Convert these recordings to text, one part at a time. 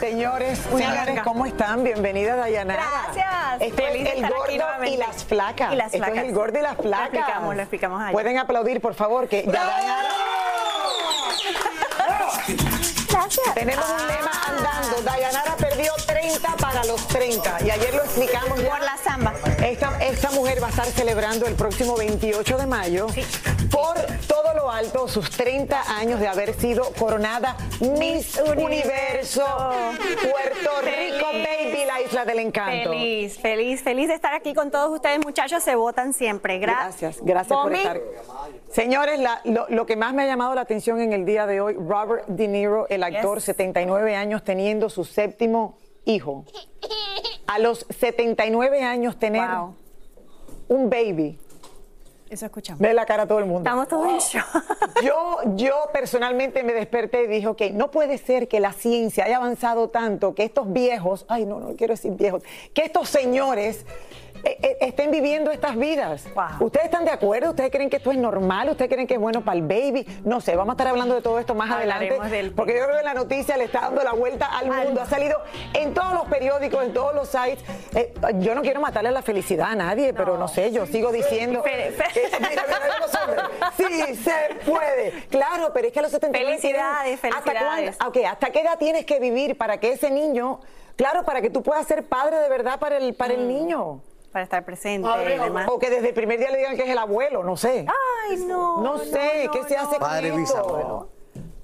Señores, señores, ¿cómo están? Bienvenida, Dayanara. Gracias. Esto Feliz es el gordo y las flacas. Y las es el gordo y las Lo flacas. explicamos, lo explicamos allá. Pueden aplaudir, por favor, que ya Dayanara. Gracias. Tenemos un lema andando. Dayanara perdió 30 para los 30. Y ayer lo explicamos ya. Por la samba. Esta, esta mujer va a estar celebrando el próximo 28 de mayo por todo lo alto sus 30 años de haber sido coronada Miss Universo. Puerto Rico, baby, la isla del encanto. Feliz, feliz, feliz de estar aquí con todos ustedes, muchachos. Se votan siempre. Gra- Gracias, gracias por estar. Señores, la- lo, lo que más me ha llamado la atención en el día de hoy, Robert De Niro, el actor, Yes. 79 años, teniendo su séptimo hijo. A los 79 años tener Wow. un baby. Eso escuchamos. Ve la cara a todo el mundo. Estamos todos en shock. Yo, yo personalmente me desperté y dije, ok, no puede ser que la ciencia haya avanzado tanto que estos viejos, ay no, no quiero decir viejos, que estos señores estén viviendo estas vidas. Wow. ¿Ustedes están de acuerdo? ¿Ustedes creen que esto es normal? ¿Ustedes creen que es bueno para el baby? No sé, vamos a estar hablando de todo esto más Hablaremos adelante. del Porque yo creo que la noticia le está dando la vuelta al Al- mundo. Ha salido en todos los periódicos, en todos los sites. Eh, yo no quiero matarle la felicidad a nadie, pero no sé, yo sigo diciendo... Fe- fe- que- mira, mira, mira los hombres. Sí, se puede. Claro, pero es que a los 79 Felicidades, ¿hasta felicidades. Ok, ¿hasta qué edad tienes que vivir para que ese niño, claro, para que tú puedas ser padre de verdad para el, para Mm. el niño? Para estar presente y demás. O que desde el primer día le digan que es el abuelo, no sé. Ay, no. No sé, no, ¿qué se hace Padre con esto? bisabuelo.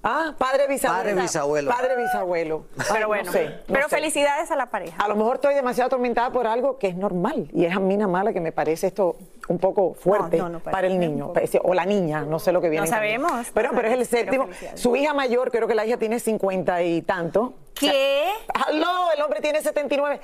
Ah, padre bisabuelo. Padre bisabuelo. Padre bisabuelo. Pero no bueno, sé, no pero sé. felicidades a la pareja. A lo mejor estoy demasiado atormentada por algo que es normal y es a mí nada mala que me parece esto un poco fuerte No, no, no, para para el niño o la niña, no sé lo que viene. No sabemos, Pero, pero es el séptimo. Su hija mayor, creo que la hija tiene 50 y tanto. ¿Qué? ¡Aló! El hombre tiene 79.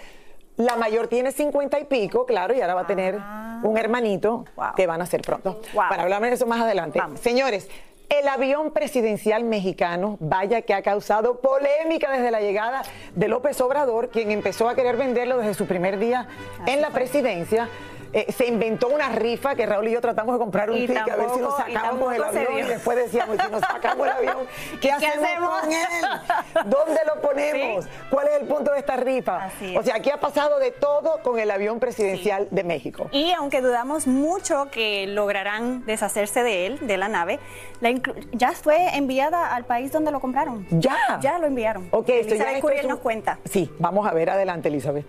La mayor tiene 50 y pico, claro, y ahora va a tener un hermanito Ah. Wow. que van a ser pronto. Wow. Para hablar de eso más adelante. Vamos. Señores, el avión presidencial mexicano, vaya que ha causado polémica desde la llegada de López Obrador, quien empezó a querer venderlo desde su primer día en la presidencia. Eh, se inventó una rifa que Raúl y yo tratamos de comprar un Y ticket a ver si nos sacábamos el avión y después decíamos, si nos sacamos el avión, ¿qué, hacemos, hacemos? con él? ¿Dónde lo ponemos? Sí. ¿Cuál es el punto de esta rifa? Es. O sea, aquí ha pasado de todo con el avión presidencial de México. Y aunque dudamos mucho que lograrán deshacerse de él, de la nave, la ya fue enviada al país donde lo compraron. Ya. Ya lo enviaron. Ok, esto ya Elizabeth Curiel es nos cuenta. Sí, vamos a ver adelante, Elizabeth.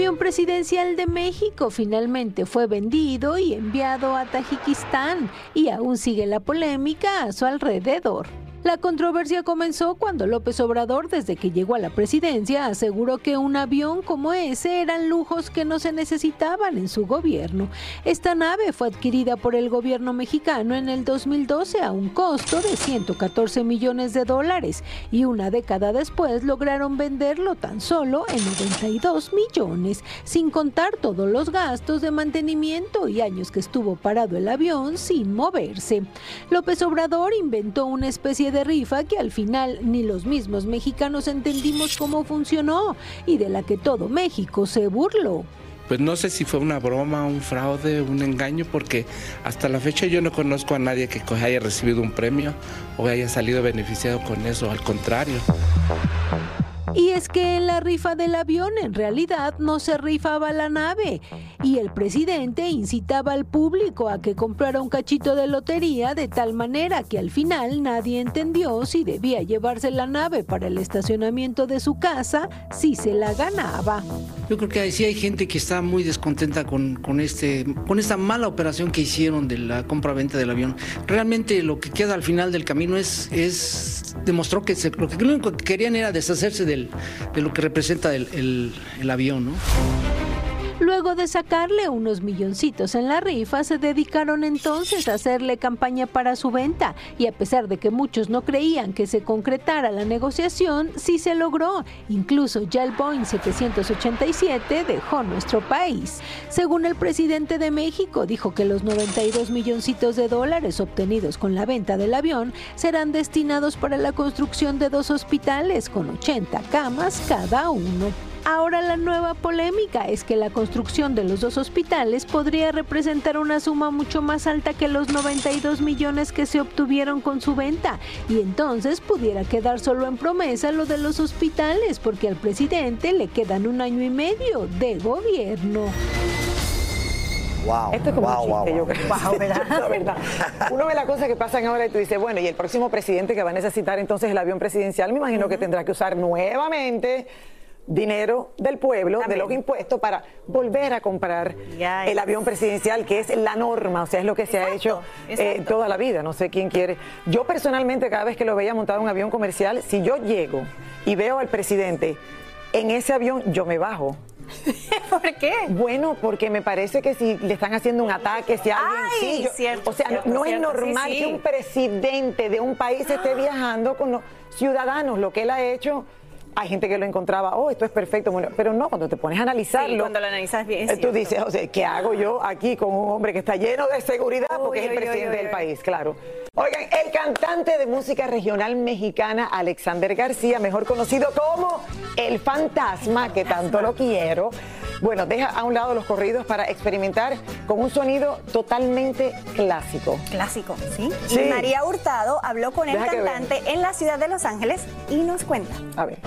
Avión presidencial de México finalmente fue vendido y enviado a Tajikistán y aún sigue la polémica a su alrededor. La controversia comenzó cuando López Obrador, desde que llegó a la presidencia, aseguró que un avión como ese eran lujos que no se necesitaban en su gobierno. Esta nave fue adquirida por el gobierno mexicano en el 2012 a un costo de 114 millones de dólares y una década después lograron venderlo tan solo en 92 millones, sin contar todos los gastos de mantenimiento y años que estuvo parado el avión sin moverse. López Obrador inventó una especie de rifa que al final ni los mismos mexicanos entendimos cómo funcionó y de la que todo México se burló. Pues no sé si fue una broma, un fraude, un engaño, porque hasta la fecha yo no conozco a nadie que haya recibido un premio o haya salido beneficiado con eso, al contrario. Y es que en la rifa del avión en realidad no se rifaba la nave y el presidente incitaba al público a que comprara un cachito de lotería de tal manera que al final nadie entendió si debía llevarse la nave para el estacionamiento de su casa si se la ganaba. Yo creo que sí hay gente que está muy descontenta con, con, este, con esta mala operación que hicieron de la compra-venta del avión. Realmente lo que queda al final del camino es, es demostró que lo, que lo único que querían era deshacerse del, de lo que representa el, el, el avión, ¿no? Luego de sacarle unos milloncitos en la rifa, se dedicaron entonces a hacerle campaña para su venta y a pesar de que muchos no creían que se concretara la negociación, sí se logró. Incluso ya el Boeing 787 dejó nuestro país. Según el presidente de México, dijo que los 92 milloncitos de dólares obtenidos con la venta del avión serán destinados para la construcción de dos hospitales con 80 camas cada uno. Ahora la nueva polémica es que la construcción de los dos hospitales podría representar una suma mucho más alta que los 92 millones que se obtuvieron con su venta y entonces pudiera quedar solo en promesa lo de los hospitales porque al presidente le quedan un año y medio de gobierno. Wow, Esto es como wow, un chiste, wow, yo creo. Wow, ¿verdad? la verdad. Uno ve las cosas que pasan ahora y tú dices, bueno, y el próximo presidente que va a necesitar entonces el avión presidencial, me imagino uh -huh. que tendrá que usar nuevamente dinero del pueblo, También. de los impuestos, para volver a comprar ya, el avión presidencial, que es la norma, o sea, es lo que se exacto, ha hecho eh, toda la vida, no sé quién quiere. Yo personalmente, cada vez que lo veía montado en un avión comercial, si yo llego y veo al presidente en ese avión, yo me bajo. ¿Por qué? Bueno, porque me parece que si le están haciendo un ataque, si alguien Ay, sí, yo, cierto, o sea, cierto, no cierto, es normal sí, sí. que un presidente de un país esté viajando con los ciudadanos, lo que él ha hecho hay gente que lo encontraba, oh, esto es perfecto, pero no, cuando te pones a analizarlo. Sí, cuando lo analizas bien. Eh, tú dices, o sea, ¿qué hago yo aquí con un hombre que está lleno de seguridad? Uy, porque es el presidente uy, del país, claro. Oigan, el cantante de música regional mexicana, Alexander García, mejor conocido como El Fantasma, que tanto lo quiero. Bueno, deja a un lado los corridos para experimentar con un sonido totalmente clásico. Clásico, ¿sí? Sí. Y María Hurtado habló con el Deja cantante en la ciudad de Los Ángeles y nos cuenta. A ver.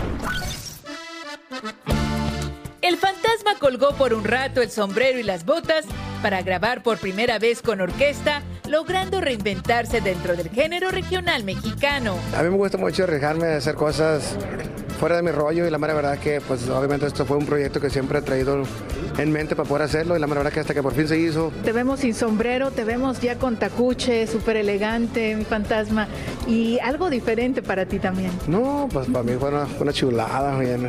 El fantasma colgó por un rato el sombrero y las botas para grabar por primera vez con orquesta, logrando reinventarse dentro del género regional mexicano. A mí me gusta mucho arriesgarme a hacer cosas fuera de mi rollo y la mera verdad que pues obviamente esto fue un proyecto que siempre he traído en mente para poder hacerlo y la mera verdad que hasta que por fin se hizo. Te vemos sin sombrero, te vemos ya con tacuche, súper elegante, mi fantasma, y algo diferente para ti también. No, pues para mí fue una, una chulada, bien.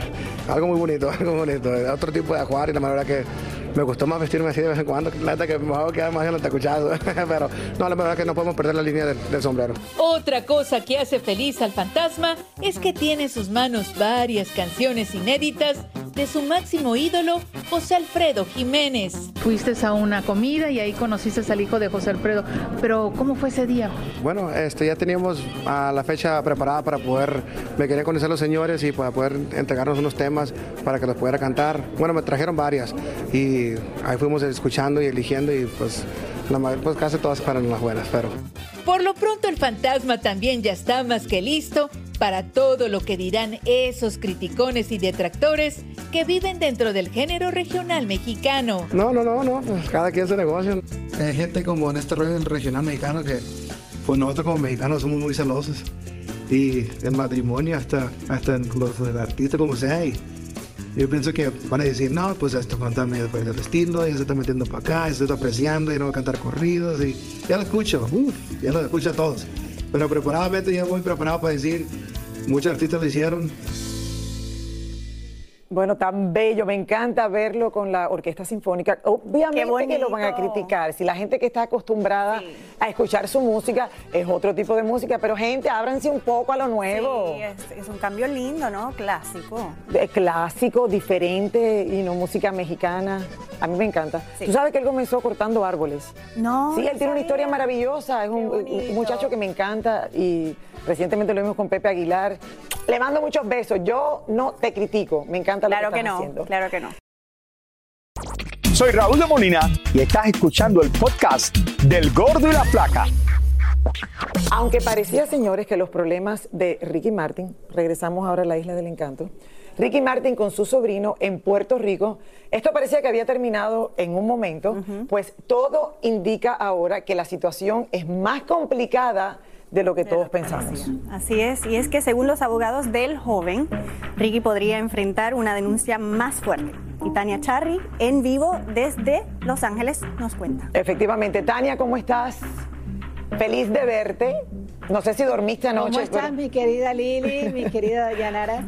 algo muy bonito, algo bonito, otro tipo de ajuar y la mera verdad que me gustó más vestirme así de vez en cuando, la neta que me va a quedar más en los tacuchados, pero no, la verdad que no podemos perder la línea del, del sombrero. Otra cosa que hace feliz al fantasma es que tiene en sus manos varias canciones inéditas de su máximo ídolo, José Alfredo Jiménez. Fuiste a una comida y ahí conociste al hijo de José Alfredo, pero ¿cómo fue ese día? Bueno, este, ya teníamos a la fecha preparada para poder, me querían conocer los señores y para poder entregarnos unos temas para que los pudiera cantar. Bueno, me trajeron varias y ahí fuimos escuchando y eligiendo y pues, la, pues casi todas fueron las buenas, pero... Por lo pronto el fantasma también ya está más que listo para todo lo que dirán esos criticones y detractores que viven dentro del género regional mexicano. No, no, no, no, cada quien su negocio. Hay gente como en este rollo del regional mexicano que pues nosotros como mexicanos somos muy celosos. Y el matrimonio hasta, hasta en los artistas como sea. Y yo pienso que van a decir, no, pues esto fantasma ya el estilo, ya se está metiendo para acá, ya se está apreciando, y no va a cantar corridos. Y ya lo escucho, ya lo escucho a todos. Pero preparadamente ya voy preparado para decir, muchos artistas lo hicieron, Bueno, tan bello, me encanta verlo con la orquesta sinfónica. Obviamente que lo van a criticar. Si la gente que está acostumbrada sí. a escuchar su música es otro tipo de música, pero gente, ábranse un poco a lo nuevo. Sí, es, es un cambio lindo, ¿no? Clásico. De, clásico, diferente y no música mexicana. A mí me encanta. Sí. Tú sabes que él comenzó cortando árboles. No. Sí, él tiene una historia maravillosa. Es un, un, muchacho que me encanta y recientemente lo vimos con Pepe Aguilar. Le mando muchos besos. Yo no te critico. Me encanta claro lo que, que no, haciendo. Claro que no. Soy Raúl de Molina y estás escuchando el podcast del Gordo y la Flaca. Aunque parecía, señores, que los problemas de Ricky Martin, regresamos ahora a la Isla del Encanto, Ricky Martin con su sobrino en Puerto Rico. Esto parecía que había terminado en un momento, pues todo indica ahora que la situación es más complicada de lo que todos pensamos. Así es, y es que según los abogados del joven, Ricky podría enfrentar una denuncia más fuerte. Y Tania Charry, en vivo desde Los Ángeles, nos cuenta. Efectivamente, Tania, ¿cómo estás? Feliz de verte. No sé si dormiste anoche. ¿Cómo estás, mi querida Lili, mi querida Dayanara?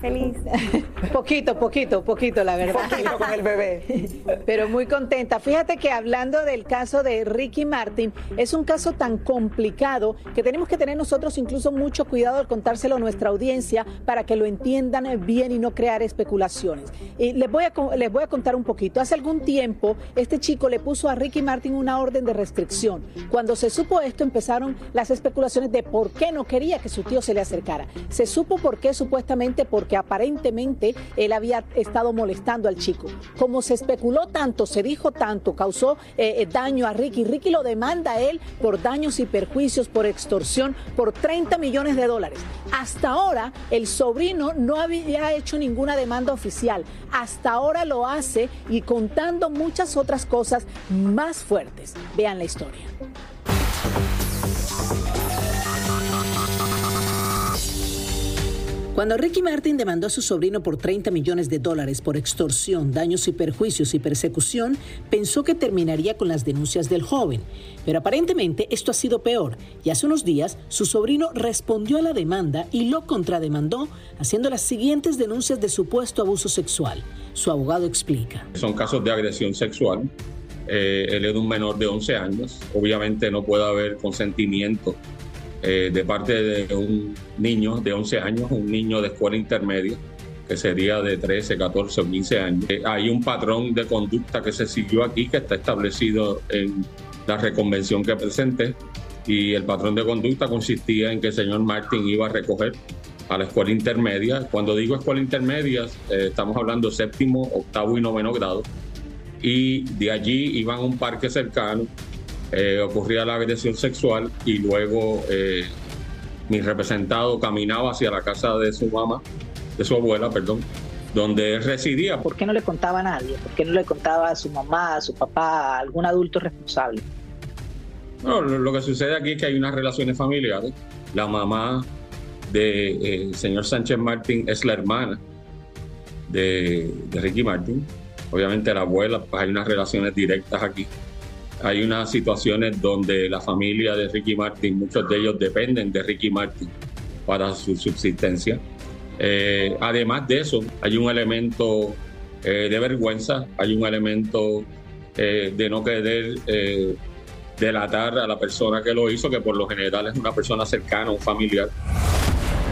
Feliz. poquito, poquito, poquito, la verdad. Poquito con el bebé. Pero muy contenta. Fíjate que hablando del caso de Ricky Martin, es un caso tan complicado que tenemos que tener nosotros incluso mucho cuidado al contárselo a nuestra audiencia para que lo entiendan bien y no crear especulaciones. Y les voy a, les voy a contar un poquito. Hace algún tiempo, este chico le puso a Ricky Martin una orden de restricción. Cuando se supo esto, empezaron las especulaciones de por qué no quería que su tío se le acercara. Se supo por qué, supuestamente, por que aparentemente él había estado molestando al chico. Como se especuló tanto, se dijo tanto, causó eh, eh, daño a Ricky. Ricky lo demanda a él por daños y perjuicios, por extorsión, por 30 millones de dólares. Hasta ahora, el sobrino no había hecho ninguna demanda oficial. Hasta ahora lo hace y contando muchas otras cosas más fuertes. Vean la historia. Cuando Ricky Martin demandó a su sobrino por 30 millones de dólares por extorsión, daños y perjuicios y persecución, pensó que terminaría con las denuncias del joven. Pero aparentemente esto ha sido peor y hace unos días su sobrino respondió a la demanda y lo contrademandó haciendo las siguientes denuncias de supuesto abuso sexual. Su abogado explica. Son casos de agresión sexual. Eh, él es un menor de 11 años. Obviamente no puede haber consentimiento eh, de parte de un niño de 11 años, un niño de escuela intermedia, que sería de 13, 14 o 15 años. Eh, hay un patrón de conducta que se siguió aquí, que está establecido en la reconvención que presenté, y el patrón de conducta consistía en que el señor Martin iba a recoger a la escuela intermedia. Cuando digo escuela intermedia, eh, estamos hablando séptimo, octavo y noveno grado. Y de allí iban a un parque cercano eh, ocurría la agresión sexual y luego eh, mi representado caminaba hacia la casa de su mamá, de su abuela, perdón, donde él residía. ¿Por qué no le contaba a nadie? ¿Por qué no le contaba a su mamá, a su papá, a algún adulto responsable? No, lo, que sucede aquí es que hay unas relaciones familiares. La mamá del de, eh, señor Sánchez Martín es la hermana de, de Ricky Martín. Obviamente la abuela, pues hay unas relaciones directas aquí hay unas situaciones donde la familia de Ricky Martin, muchos de ellos dependen de Ricky Martin para su subsistencia. Eh, además de eso, hay un elemento eh, de vergüenza, hay un elemento eh, de no querer delatar a la persona que lo hizo, que por lo general es una persona cercana, un familiar.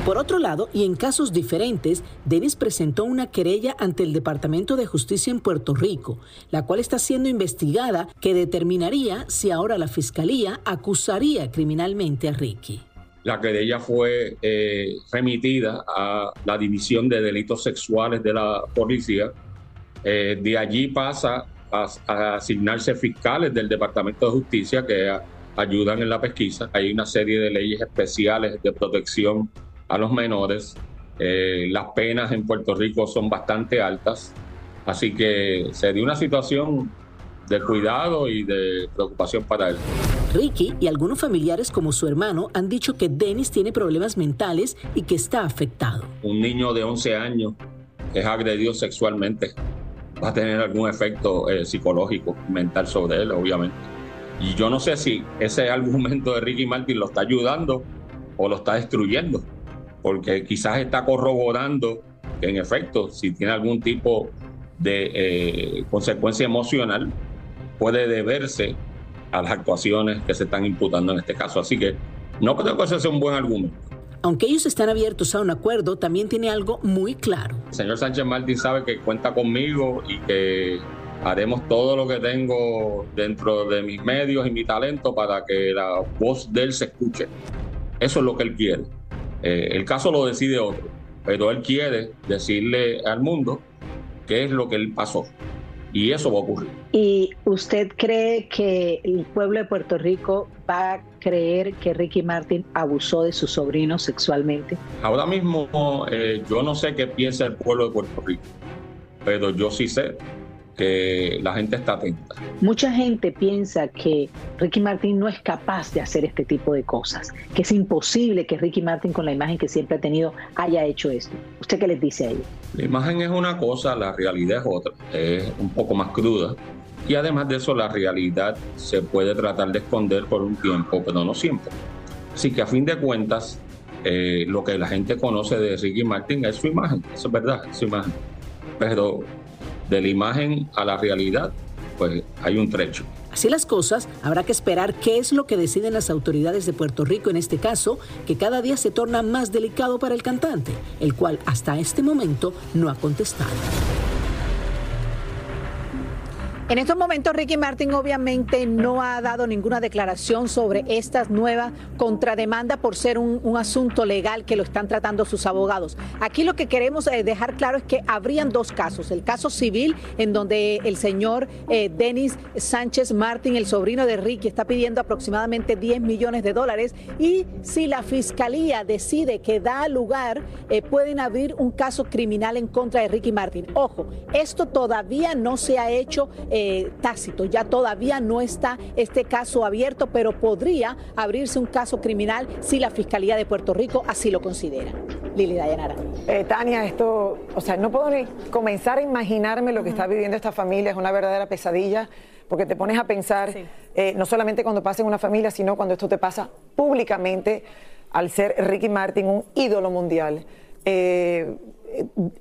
Por otro lado, y en casos diferentes, Denis presentó una querella ante el Departamento de Justicia en Puerto Rico, la cual está siendo investigada que determinaría si ahora la Fiscalía acusaría criminalmente a Ricky. La querella fue eh, remitida a la División de Delitos Sexuales de la Policía. Eh, de allí pasa a, a, asignarse fiscales del Departamento de Justicia que ayudan en la pesquisa. Hay una serie de leyes especiales de protección a los menores. Eh, las penas en Puerto Rico son bastante altas, así que se dio una situación de cuidado y de preocupación para él. Ricky y algunos familiares como su hermano han dicho que Dennis tiene problemas mentales y que está afectado. Un niño de 11 años es agredido sexualmente va a tener algún efecto eh, psicológico, mental sobre él, obviamente. Y yo no sé si ese argumento de Ricky Martin lo está ayudando o lo está destruyendo porque quizás está corroborando que en efecto, si tiene algún tipo de eh, consecuencia emocional, puede deberse a las actuaciones que se están imputando en este caso. Así que no creo que ese sea un buen argumento. Aunque ellos están abiertos a un acuerdo, también tiene algo muy claro. El señor Sánchez Martín sabe que cuenta conmigo y que haremos todo lo que tengo dentro de mis medios y mi talento para que la voz de él se escuche. Eso es lo que él quiere. Eh, el caso lo decide otro, pero él quiere decirle al mundo qué es lo que él pasó. Y eso va a ocurrir. ¿Y usted cree que el pueblo de Puerto Rico va a creer que Ricky Martin abusó de su sobrino sexualmente? Ahora mismo eh, yo no sé qué piensa el pueblo de Puerto Rico, pero yo sí sé que la gente está atenta. Mucha gente piensa que Ricky Martin no es capaz de hacer este tipo de cosas, que es imposible que Ricky Martin con la imagen que siempre ha tenido haya hecho esto. ¿Usted qué les dice a ellos? La imagen es una cosa, la realidad es otra, es un poco más cruda. Y además de eso, la realidad se puede tratar de esconder por un tiempo, pero no siempre. Así que a fin de cuentas, eh, lo que la gente conoce de Ricky Martin es su imagen, eso es verdad, su imagen. Pero de la imagen a la realidad, pues hay un trecho. Así las cosas, habrá que esperar qué es lo que deciden las autoridades de Puerto Rico en este caso, que cada día se torna más delicado para el cantante, el cual hasta este momento no ha contestado. En estos momentos Ricky Martin obviamente no ha dado ninguna declaración sobre estas nuevas contrademandas por ser un, un, asunto legal que lo están tratando sus abogados. Aquí lo que queremos eh, dejar claro es que habrían dos casos. El caso civil en donde el señor eh, Denis Sánchez Martin, el sobrino de Ricky, está pidiendo aproximadamente 10 millones de dólares y si la fiscalía decide que da lugar, eh, pueden abrir un caso criminal en contra de Ricky Martin. Ojo, esto todavía no se ha hecho eh, tácito. Ya todavía no está este caso abierto, pero podría abrirse un caso criminal si la Fiscalía de Puerto Rico así lo considera. Lili Dayanara. Eh, Tania, esto, o sea, no puedo ni comenzar a imaginarme lo que está viviendo esta familia, es una verdadera pesadilla porque te pones a pensar, sí. eh, no solamente cuando pasa en una familia, sino cuando esto te pasa públicamente, al ser Ricky Martin un ídolo mundial. Eh,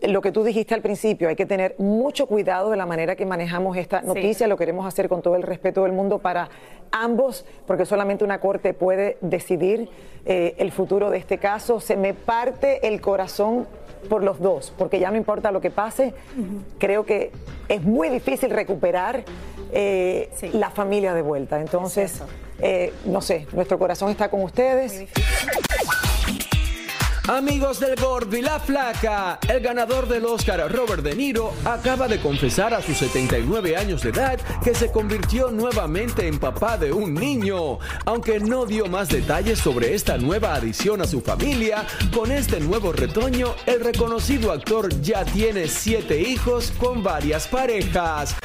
lo que tú dijiste al principio, hay que tener mucho cuidado de la manera que manejamos esta noticia, sí. lo queremos hacer con todo el respeto del mundo para ambos, porque solamente una corte puede decidir eh, el futuro de este caso. Se me parte el corazón por los dos, porque ya no importa lo que pase, uh -huh. creo que es muy difícil recuperar eh, sí. la familia de vuelta. Entonces, eh, no sé, nuestro corazón está con ustedes. Amigos del Gordo y la Flaca, el ganador del Oscar Robert De Niro acaba de confesar a sus 79 años de edad que se convirtió nuevamente en papá de un niño. Aunque no dio más detalles sobre esta nueva adición a su familia, con este nuevo retoño, el reconocido actor ya tiene siete hijos con varias parejas.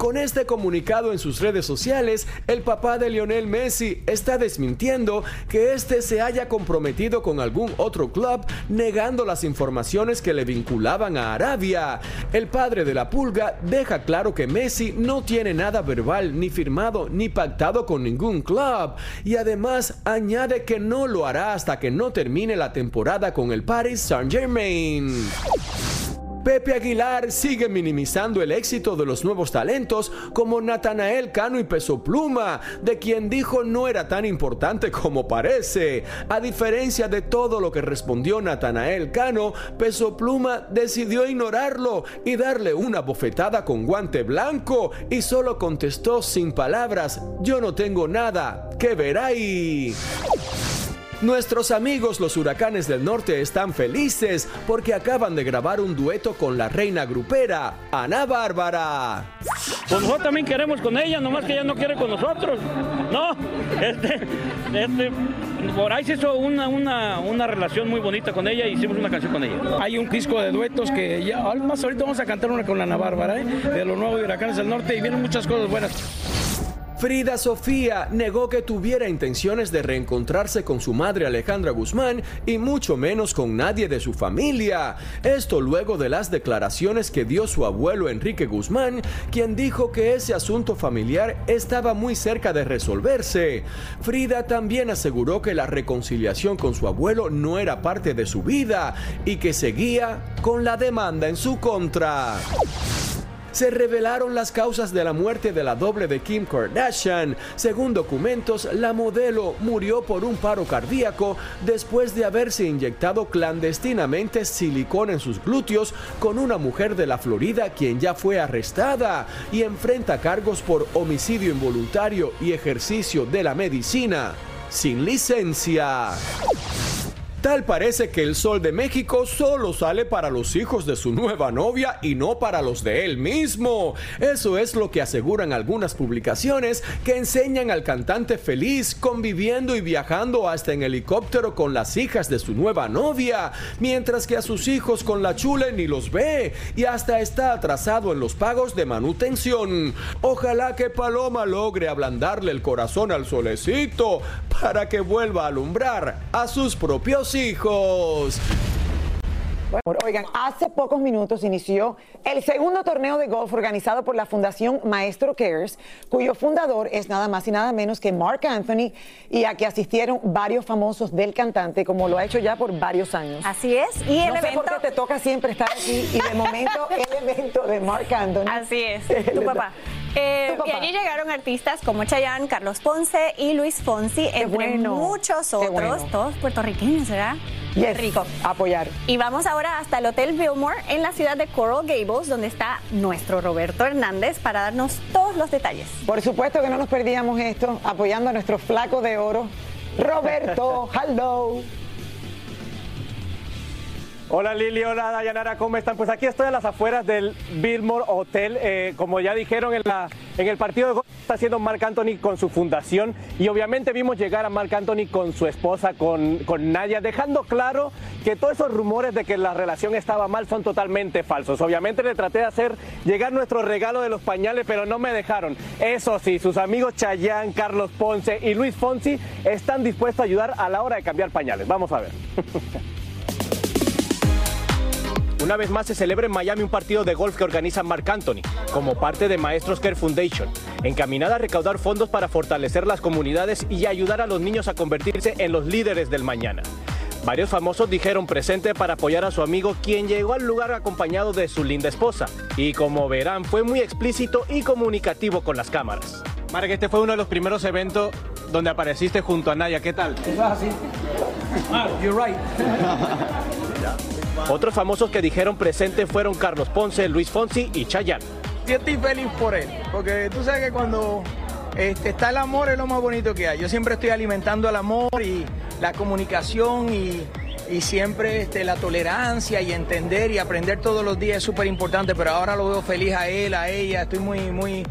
Con este comunicado en sus redes sociales, el papá de Lionel Messi está desmintiendo que este se haya comprometido con algún otro club, negando las informaciones que le vinculaban a Arabia. El padre de la pulga deja claro que Messi no tiene nada verbal, ni firmado, ni pactado con ningún club. Y además añade que no lo hará hasta que no termine la temporada con el Paris Saint-Germain. Pepe Aguilar sigue minimizando el éxito de los nuevos talentos como Natanael Cano y Peso Pluma, de quien dijo no era tan importante como parece. A diferencia de todo lo que respondió Natanael Cano, Peso Pluma decidió ignorarlo y darle una bofetada con guante blanco y solo contestó sin palabras, yo no tengo nada, que ver ahí. Nuestros amigos los huracanes del norte están felices porque acaban de grabar un dueto con la reina grupera, Ana Bárbara. Pues nosotros también queremos con ella, nomás que ella no quiere con nosotros. No, este, este, por ahí se hizo una, una, una relación muy bonita con ella y hicimos una canción con ella. Hay un disco de duetos que ya, más ahorita vamos a cantar una con Ana Bárbara, ¿eh? de los nuevos huracanes del norte y vienen muchas cosas buenas. Frida Sofía negó que tuviera intenciones de reencontrarse con su madre Alejandra Guzmán y mucho menos con nadie de su familia. Esto luego de las declaraciones que dio su abuelo Enrique Guzmán, quien dijo que ese asunto familiar estaba muy cerca de resolverse. Frida también aseguró que la reconciliación con su abuelo no era parte de su vida y que seguía con la demanda en su contra se revelaron las causas de la muerte de la doble de Kim Kardashian. Según documentos, la modelo murió por un paro cardíaco después de haberse inyectado clandestinamente silicona en sus glúteos con una mujer de la Florida quien ya fue arrestada y enfrenta cargos por homicidio involuntario y ejercicio de la medicina sin licencia. Tal parece que el sol de México solo sale para los hijos de su nueva novia y no para los de él mismo. Eso es lo que aseguran algunas publicaciones que enseñan al cantante feliz conviviendo y viajando hasta en helicóptero con las hijas de su nueva novia, mientras que a sus hijos con la chule ni los ve y hasta está atrasado en los pagos de manutención. Ojalá que Paloma logre ablandarle el corazón al solecito para que vuelva a alumbrar a sus propios hijos. Bueno, oigan, hace pocos minutos inició el segundo torneo de golf organizado por la Fundación Maestro Cares, cuyo fundador es nada más y nada menos que Mark Anthony, y a que asistieron varios famosos del cantante, como lo ha hecho ya por varios años. Así es, y el no sé evento... por qué te toca siempre estar aquí, y de momento el evento de Mark Anthony. Así es, tu papá. Eh. Y allí llegaron artistas como Chayanne, Carlos Ponce y Luis Fonsi, entre bueno, muchos otros, bueno. todos puertorriqueños, ¿verdad? Yes, Rico. Apoyar. Y vamos ahora hasta el Hotel Billmore en la ciudad de Coral Gables, donde está nuestro Roberto Hernández para darnos todos los detalles. Por supuesto que no nos perdíamos esto, apoyando a nuestro flaco de oro, Roberto. Hello. Hola Lili, hola Dayanara, ¿cómo están? Pues aquí estoy a las afueras del Billmore Hotel. Eh, como ya dijeron en, la, en el partido de está haciendo Marc Anthony con su fundación y obviamente vimos llegar a Marc Anthony con su esposa, con, con Nadia, dejando claro que todos esos rumores de que la relación estaba mal son totalmente falsos. Obviamente le traté de hacer llegar nuestro regalo de los pañales, pero no me dejaron. Eso sí, sus amigos Chayanne, Carlos Ponce y Luis Fonsi están dispuestos a ayudar a la hora de cambiar pañales. Vamos a ver. Una vez más se celebra en Miami un partido de golf que organiza Mark Anthony, como parte de Maestros Care Foundation, encaminada a recaudar fondos para fortalecer las comunidades y ayudar a los niños a convertirse en los líderes del mañana. Varios famosos dijeron presente para apoyar a su amigo, quien llegó al lugar acompañado de su linda esposa. Y como verán, fue muy explícito y comunicativo con las cámaras. Mark, este fue uno de los primeros eventos donde apareciste junto a Naya. ¿Qué tal? Otros famosos que dijeron presente fueron Carlos Ponce, Luis Fonsi y Chayanne. Sí estoy feliz por él, porque tú sabes que cuando este, está el amor es lo más bonito que hay. Yo siempre estoy alimentando el amor y la comunicación y, y siempre este, la tolerancia y entender y aprender todos los días es súper importante, pero ahora lo veo feliz a él, a ella, estoy muy, muy...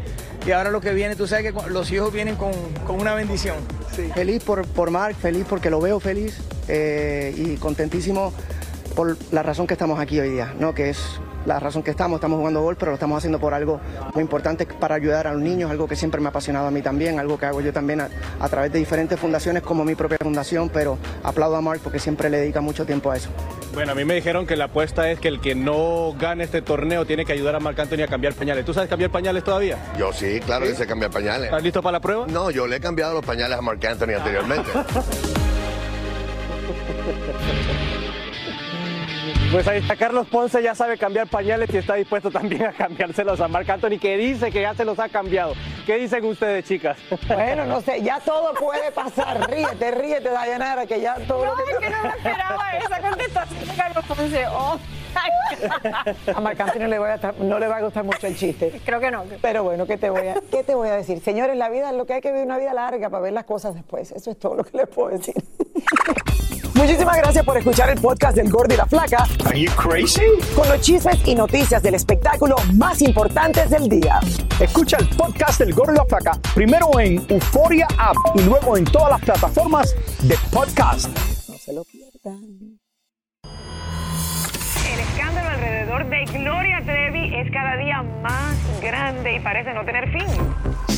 Y ahora lo que viene, tú sabes que los hijos vienen con, con una bendición. Feliz por, por Mark, feliz porque lo veo feliz eh, y contentísimo por la razón que estamos aquí hoy día, ¿no? que es la razón que estamos, estamos jugando golf, pero lo estamos haciendo por algo muy importante para ayudar a los niños, algo que siempre me ha apasionado a mí también, algo que hago yo también a, a través de diferentes fundaciones como mi propia fundación, pero aplaudo a Mark porque siempre le dedica mucho tiempo a eso. Bueno, a mí me dijeron que la apuesta es que el que no gane este torneo tiene que ayudar a Marc Anthony a cambiar pañales. ¿Tú sabes cambiar pañales todavía? Yo sí, claro ¿Sí? que sé cambiar pañales. ¿Estás listo para la prueba? No, yo le he cambiado los pañales a Mark Anthony anteriormente. Pues ahí está Carlos Ponce, ya sabe cambiar pañales y está dispuesto también a cambiárselos a Marc Anthony, que dice que ya se los ha cambiado. ¿Qué dicen ustedes, chicas? Bueno, no sé, ya todo puede pasar. Ríete, ríete, Dayanara, que ya todo lo que... que no me esperaba esa contestación de Carlos Ponce. Oh, A Marc Anthony no le, va a estar- no le va a gustar mucho el chiste. Creo que no. Pero bueno, ¿qué te voy a, qué te voy a decir? Señores, la vida es lo que hay que vivir una vida larga para ver las cosas después. Eso es todo lo que les puedo decir. Muchísimas gracias por escuchar el podcast del Gordo y la Flaca. Are you crazy? Con los chismes y noticias del espectáculo más importantes del día. Escucha el podcast del Gordo y la Flaca primero en Euforia App y luego en todas las plataformas de podcast. No se lo pierdan. El escándalo alrededor de Gloria Trevi es cada día más grande y parece no tener fin.